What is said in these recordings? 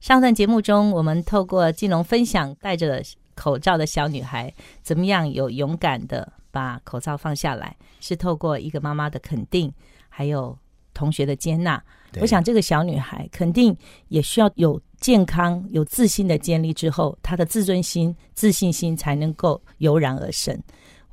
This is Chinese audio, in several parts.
上段节目中，我们透过金龙分享戴着口罩的小女孩怎么样有勇敢的把口罩放下来，是透过一个妈妈的肯定，还有同学的接纳。我想这个小女孩肯定也需要有健康、有自信的建立之后，她的自尊心、自信心才能够油然而生。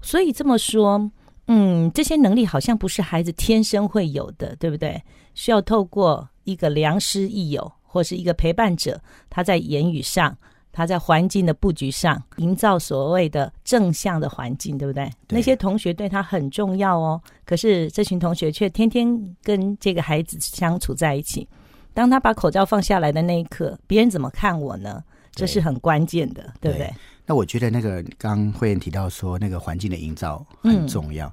所以这么说。嗯，这些能力好像不是孩子天生会有的，对不对？需要透过一个良师益友，或是一个陪伴者，他在言语上，他在环境的布局上，营造所谓的正向的环境，对不对？那些同学对他很重要哦。可是这群同学却天天跟这个孩子相处在一起。当他把口罩放下来的那一刻，别人怎么看我呢？这是很关键的，对不对？那我觉得那个刚慧妍提到说，那个环境的营造很重要。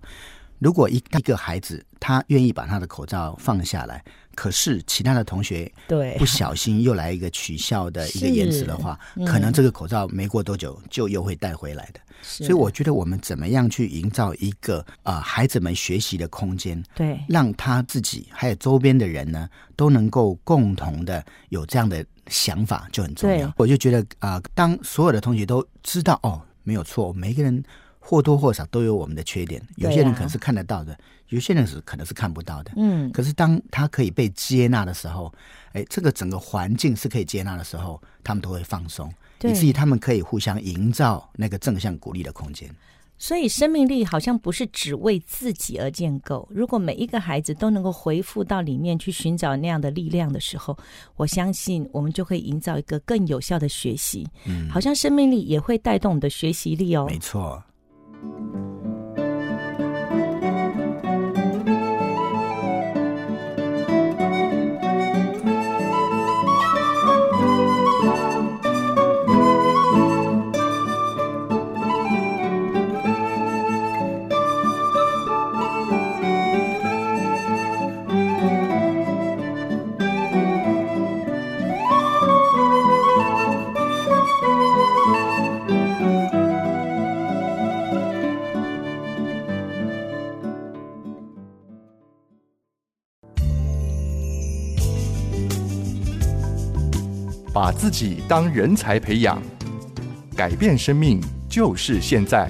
如果一一个孩子他愿意把他的口罩放下来，可是其他的同学对。不小心又来一个取笑的 一个言辞的话，可能这个口罩没过多久就又会带回来的。所以我觉得我们怎么样去营造一个啊孩子们学习的空间，对，让他自己还有周边的人呢都能够共同的有这样的。想法就很重要，我就觉得啊，当所有的同学都知道哦，没有错，每个人或多或少都有我们的缺点，有些人可能是看得到的，有些人是可能是看不到的。嗯，可是当他可以被接纳的时候，哎，这个整个环境是可以接纳的时候，他们都会放松，以至于他们可以互相营造那个正向鼓励的空间。所以，生命力好像不是只为自己而建构。如果每一个孩子都能够回复到里面去寻找那样的力量的时候，我相信我们就会营造一个更有效的学习。嗯，好像生命力也会带动我们的学习力哦。没错。Thank you. 把自己当人才培养，改变生命就是现在。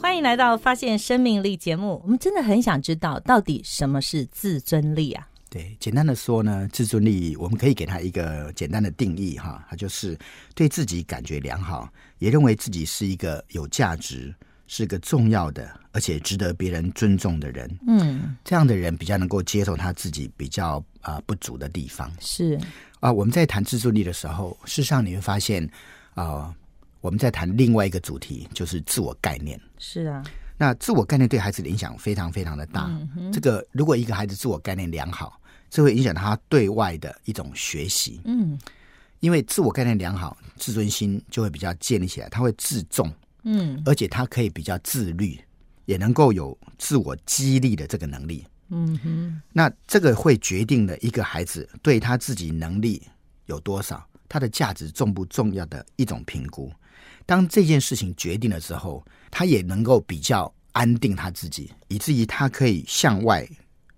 欢迎来到发现生命力节目。我们真的很想知道，到底什么是自尊力啊？对，简单的说呢，自尊力我们可以给它一个简单的定义哈，它就是对自己感觉良好，也认为自己是一个有价值。是个重要的，而且值得别人尊重的人。嗯，这样的人比较能够接受他自己比较啊不足的地方。是啊，我们在谈自尊力的时候，事实上你会发现啊，我们在谈另外一个主题，就是自我概念。是啊，那自我概念对孩子的影响非常非常的大。这个如果一个孩子自我概念良好，这会影响他对外的一种学习。嗯，因为自我概念良好，自尊心就会比较建立起来，他会自重。嗯，而且他可以比较自律，也能够有自我激励的这个能力。嗯哼，那这个会决定了一个孩子对他自己能力有多少，他的价值重不重要的一种评估。当这件事情决定了之后，他也能够比较安定他自己，以至于他可以向外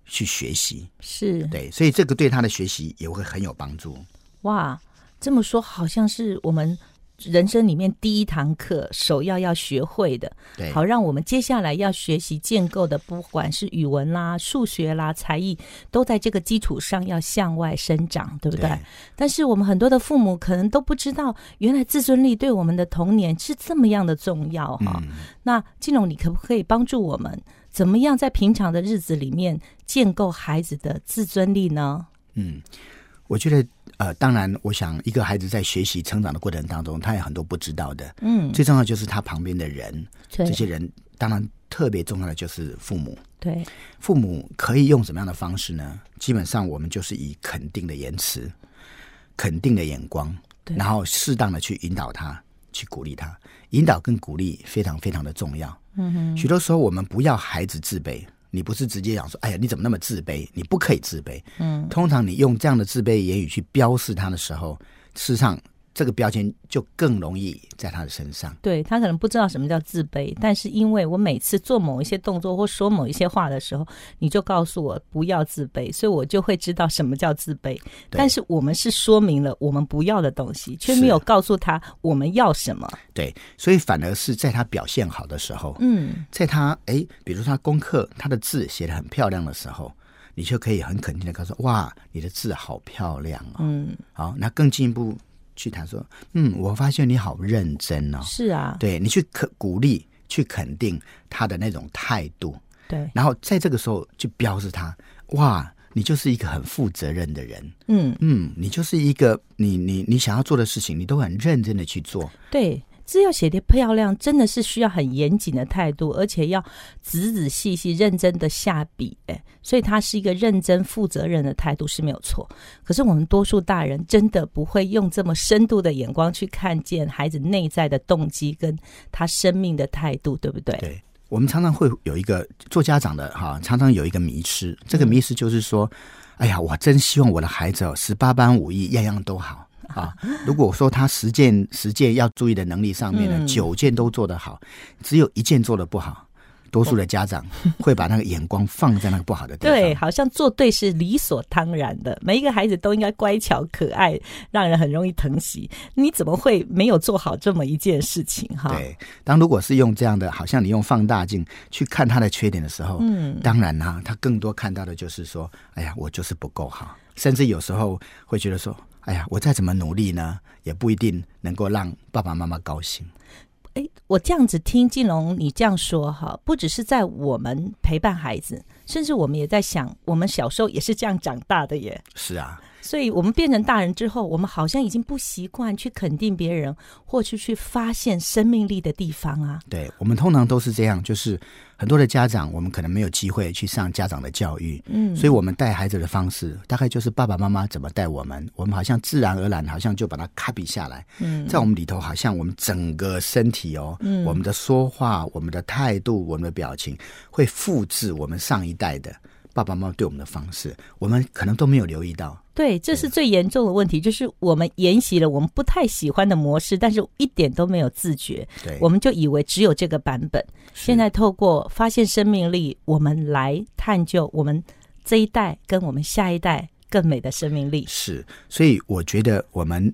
去学习。是对，所以这个对他的学习也会很有帮助。哇，这么说好像是我们。人生里面第一堂课，首要要学会的，好让我们接下来要学习建构的，不管是语文啦、数学啦、才艺，都在这个基础上要向外生长，对不对？但是我们很多的父母可能都不知道，原来自尊力对我们的童年是这么样的重要哈。那金龙，你可不可以帮助我们，怎么样在平常的日子里面建构孩子的自尊力呢？嗯，我觉得。呃，当然，我想一个孩子在学习成长的过程当中，他有很多不知道的。嗯，最重要就是他旁边的人，这些人当然特。特别重要的就是父母。对，父母可以用什么样的方式呢？基本上我们就是以肯定的言辞、肯定的眼光，然后适当的去引导他，去鼓励他。引导跟鼓励非常非常的重要。嗯哼，许多时候我们不要孩子自卑，你不是直接讲说：“哎呀，你怎么那么自卑？你不可以自卑。”嗯，通常你用这样的自卑言语去标示他的时候，事实上。这个标签就更容易在他的身上。对他可能不知道什么叫自卑，但是因为我每次做某一些动作或说某一些话的时候，你就告诉我不要自卑，所以我就会知道什么叫自卑。但是我们是说明了我们不要的东西，却没有告诉他我们要什么。对，所以反而是在他表现好的时候，嗯，在他哎，比如他功课他的字写的很漂亮的时候，你就可以很肯定的告诉哇，你的字好漂亮哦。嗯，好，那更进一步。去谈说，嗯，我发现你好认真哦。是啊，对你去肯鼓励、去肯定他的那种态度，对。然后在这个时候去标示他，哇，你就是一个很负责任的人。嗯嗯，你就是一个你你你想要做的事情，你都很认真的去做。对。字要写的漂亮，真的是需要很严谨的态度，而且要仔仔细细、认真的下笔。哎，所以他是一个认真、负责任的态度是没有错。可是我们多数大人真的不会用这么深度的眼光去看见孩子内在的动机跟他生命的态度，对不对？对，我们常常会有一个做家长的哈，常常有一个迷失。这个迷失就是说，哎呀，我真希望我的孩子十八般武艺样样都好。啊，如果说他十件十件要注意的能力上面呢，九件都做得好，只有一件做的不好，多数的家长会把那个眼光放在那个不好的地方。对，好像做对是理所当然的，每一个孩子都应该乖巧可爱，让人很容易疼惜。你怎么会没有做好这么一件事情？哈，对。当如果是用这样的，好像你用放大镜去看他的缺点的时候，嗯，当然呢，他更多看到的就是说，哎呀，我就是不够好，甚至有时候会觉得说。哎呀，我再怎么努力呢，也不一定能够让爸爸妈妈高兴。哎，我这样子听金龙你这样说哈，不只是在我们陪伴孩子，甚至我们也在想，我们小时候也是这样长大的耶。是啊。所以我们变成大人之后，我们好像已经不习惯去肯定别人，或是去发现生命力的地方啊。对，我们通常都是这样，就是很多的家长，我们可能没有机会去上家长的教育，嗯，所以我们带孩子的方式，大概就是爸爸妈妈怎么带我们，我们好像自然而然，好像就把它 copy 下来，嗯，在我们里头，好像我们整个身体哦，嗯，我们的说话、我们的态度、我们的表情，会复制我们上一代的。爸爸妈妈对我们的方式，我们可能都没有留意到。对，这是最严重的问题，就是我们沿袭了我们不太喜欢的模式，但是一点都没有自觉。对，我们就以为只有这个版本。现在透过发现生命力，我们来探究我们这一代跟我们下一代更美的生命力。是，所以我觉得我们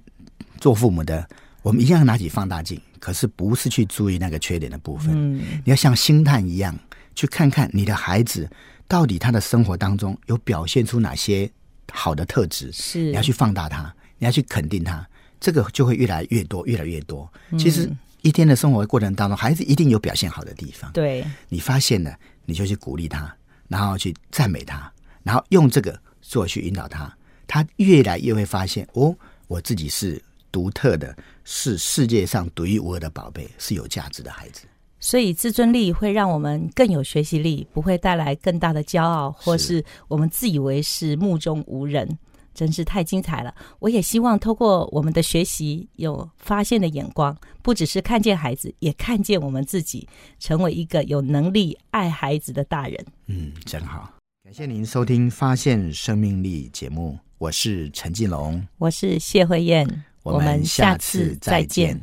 做父母的，我们一样要拿起放大镜，可是不是去注意那个缺点的部分。嗯，你要像星探一样去看看你的孩子。到底他的生活当中有表现出哪些好的特质？是你要去放大它，你要去肯定它，这个就会越来越多，越来越多。其实一天的生活过程当中，孩子一定有表现好的地方。对，你发现了，你就去鼓励他，然后去赞美他，然后用这个做去引导他，他越来越会发现哦，我自己是独特的，是世界上独一无二的宝贝，是有价值的孩子。所以自尊力会让我们更有学习力，不会带来更大的骄傲，或是我们自以为是目中无人，真是太精彩了。我也希望透过我们的学习，有发现的眼光，不只是看见孩子，也看见我们自己，成为一个有能力爱孩子的大人。嗯，真好。感谢您收听《发现生命力》节目，我是陈进龙，我是谢慧燕，我们下次再见。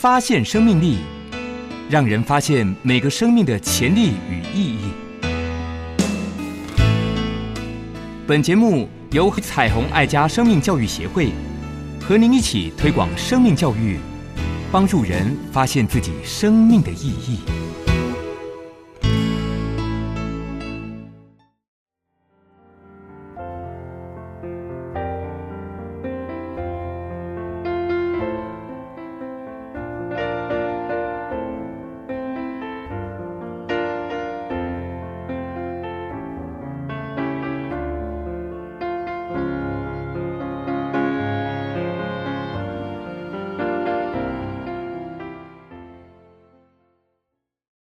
发现生命力，让人发现每个生命的潜力与意义。本节目由彩虹爱家生命教育协会和您一起推广生命教育，帮助人发现自己生命的意义。